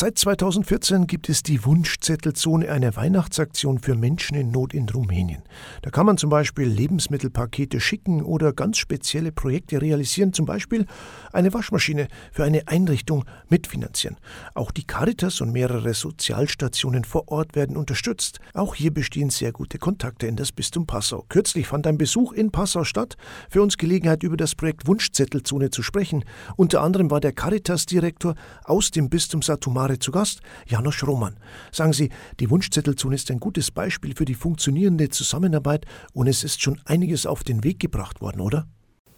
Seit 2014 gibt es die Wunschzettelzone, eine Weihnachtsaktion für Menschen in Not in Rumänien. Da kann man zum Beispiel Lebensmittelpakete schicken oder ganz spezielle Projekte realisieren, zum Beispiel eine Waschmaschine für eine Einrichtung mitfinanzieren. Auch die Caritas und mehrere Sozialstationen vor Ort werden unterstützt. Auch hier bestehen sehr gute Kontakte in das Bistum Passau. Kürzlich fand ein Besuch in Passau statt, für uns Gelegenheit über das Projekt Wunschzettelzone zu sprechen. Unter anderem war der Caritas-Direktor aus dem Bistum Satumar Mare zu Gast, Janosch Roman. Sagen Sie, die Wunschzettelzone ist ein gutes Beispiel für die funktionierende Zusammenarbeit und es ist schon einiges auf den Weg gebracht worden, oder?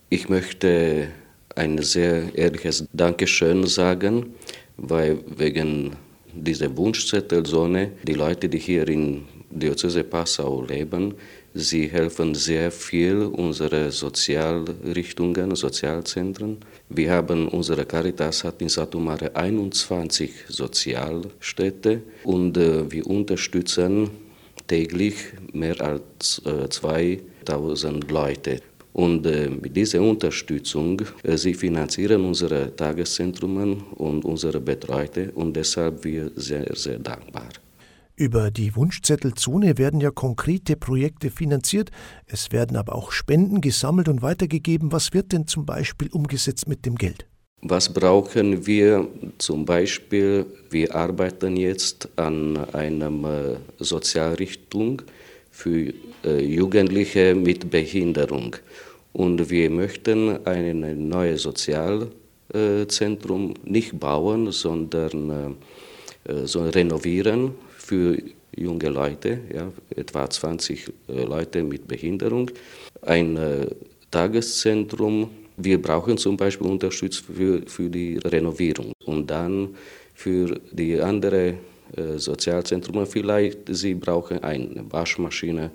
Ich möchte ein sehr ehrliches Dankeschön sagen, weil wegen dieser Wunschzettelzone die Leute, die hier in Diözese Passau leben, Sie helfen sehr viel unsere Sozialrichtungen, Sozialzentren. Wir haben, unsere Caritas hat in Satumare 21 Sozialstädte und äh, wir unterstützen täglich mehr als äh, 2000 Leute. Und äh, mit dieser Unterstützung, äh, sie finanzieren unsere Tageszentren und unsere Betreute und deshalb wir sehr, sehr dankbar. Über die Wunschzettelzone werden ja konkrete Projekte finanziert, es werden aber auch Spenden gesammelt und weitergegeben. Was wird denn zum Beispiel umgesetzt mit dem Geld? Was brauchen wir zum Beispiel? Wir arbeiten jetzt an einer äh, Sozialrichtung für äh, Jugendliche mit Behinderung. Und wir möchten ein neues Sozialzentrum nicht bauen, sondern äh, so renovieren für junge Leute, ja, etwa 20 äh, Leute mit Behinderung, ein äh, Tageszentrum. Wir brauchen zum Beispiel Unterstützung für, für die Renovierung und dann für die anderen äh, Sozialzentren vielleicht, sie brauchen eine Waschmaschine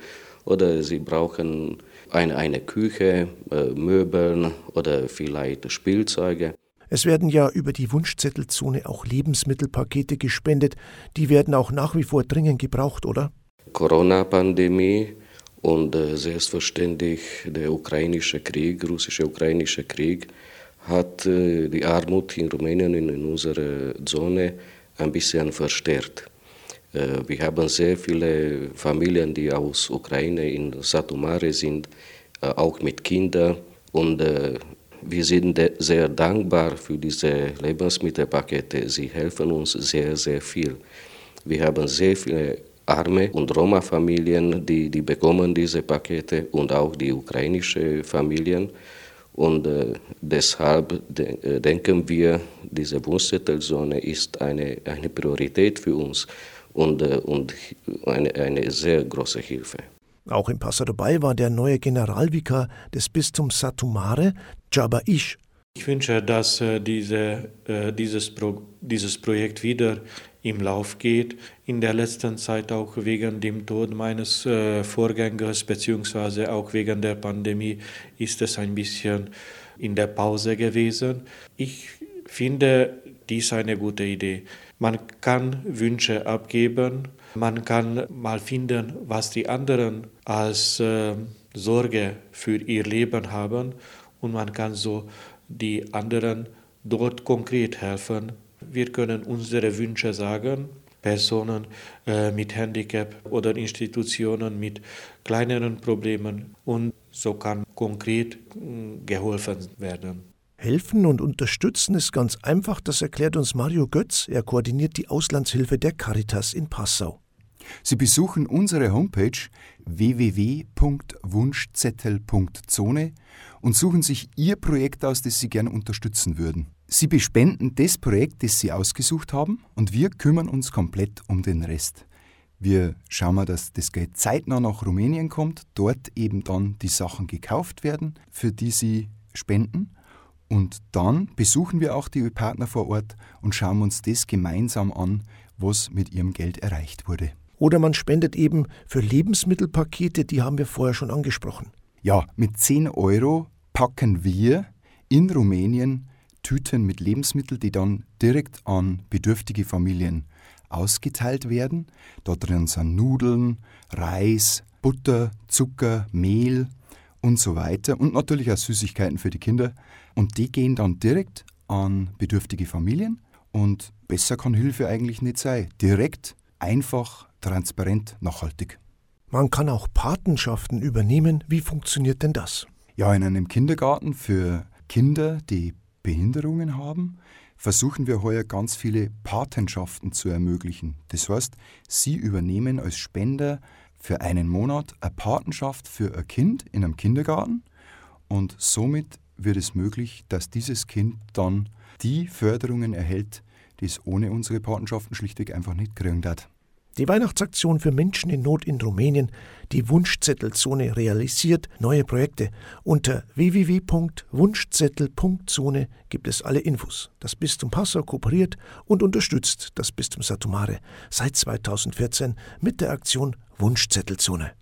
oder sie brauchen eine, eine Küche, äh, Möbeln oder vielleicht Spielzeuge. Es werden ja über die Wunschzettelzone auch Lebensmittelpakete gespendet. Die werden auch nach wie vor dringend gebraucht, oder? Corona-Pandemie und äh, selbstverständlich der ukrainische Krieg, russische-ukrainische Krieg, hat äh, die Armut in Rumänien in, unserer Zone ein bisschen verstärkt. Äh, wir haben sehr viele Familien, die aus Ukraine in Satumare sind, auch mit Kindern. Und wir sind sehr dankbar für diese Lebensmittelpakete. Sie helfen uns sehr, sehr viel. Wir haben sehr viele arme und Roma-Familien, die, die bekommen diese Pakete und auch die ukrainischen Familien. Und äh, deshalb de äh, denken wir, diese Wohnzettelzone ist eine, eine Priorität für uns und, äh, und eine, eine sehr große Hilfe. Auch in dabei war der neue Generalvikar des Bistums Satumare, Jabba Ish. Ich wünsche, dass äh, diese, äh, dieses, Pro, dieses Projekt wieder im Lauf geht. In der letzten Zeit auch wegen dem Tod meines äh, Vorgängers beziehungsweise auch wegen der Pandemie ist es ein bisschen in der Pause gewesen. Ich finde dies eine gute Idee. Man kann Wünsche abgeben, man kann mal finden, was die anderen als äh, Sorge für ihr Leben haben und man kann so die anderen dort konkret helfen. Wir können unsere Wünsche sagen, Personen äh, mit Handicap oder Institutionen mit kleineren Problemen und so kann konkret äh, geholfen werden. Helfen und unterstützen ist ganz einfach, das erklärt uns Mario Götz. Er koordiniert die Auslandshilfe der Caritas in Passau. Sie besuchen unsere Homepage www.wunschzettel.zone und suchen sich Ihr Projekt aus, das Sie gern unterstützen würden. Sie bespenden das Projekt, das Sie ausgesucht haben, und wir kümmern uns komplett um den Rest. Wir schauen mal, dass das Geld zeitnah nach Rumänien kommt, dort eben dann die Sachen gekauft werden, für die Sie spenden. Und dann besuchen wir auch die Partner vor Ort und schauen uns das gemeinsam an, was mit ihrem Geld erreicht wurde. Oder man spendet eben für Lebensmittelpakete, die haben wir vorher schon angesprochen. Ja, mit 10 Euro packen wir in Rumänien Tüten mit Lebensmitteln, die dann direkt an bedürftige Familien ausgeteilt werden. Dort drin sind Nudeln, Reis, Butter, Zucker, Mehl und so weiter und natürlich auch Süßigkeiten für die Kinder. Und die gehen dann direkt an bedürftige Familien Und besser kann Hilfe eigentlich nicht sein. Direkt, einfach, transparent, nachhaltig. Man kann auch Patenschaften übernehmen. Wie funktioniert denn das? Ja, in einem Kindergarten für Kinder, die Behinderungen haben, versuchen wir heuer ganz viele Patenschaften zu ermöglichen. Das heißt, Sie übernehmen als Spender für einen Monat eine Patenschaft für ein Kind in einem Kindergarten und somit wird es möglich, dass dieses Kind dann die Förderungen erhält, die es ohne unsere Patenschaften schlichtweg einfach nicht kriegen hat. Die Weihnachtsaktion für Menschen in Not in Rumänien, die Wunschzettelzone realisiert neue Projekte. Unter www.wunschzettel.zone gibt es alle Infos. Das Bistum Passau kooperiert und unterstützt das Bistum Satumare seit 2014 mit der Aktion Wunschzettelzone.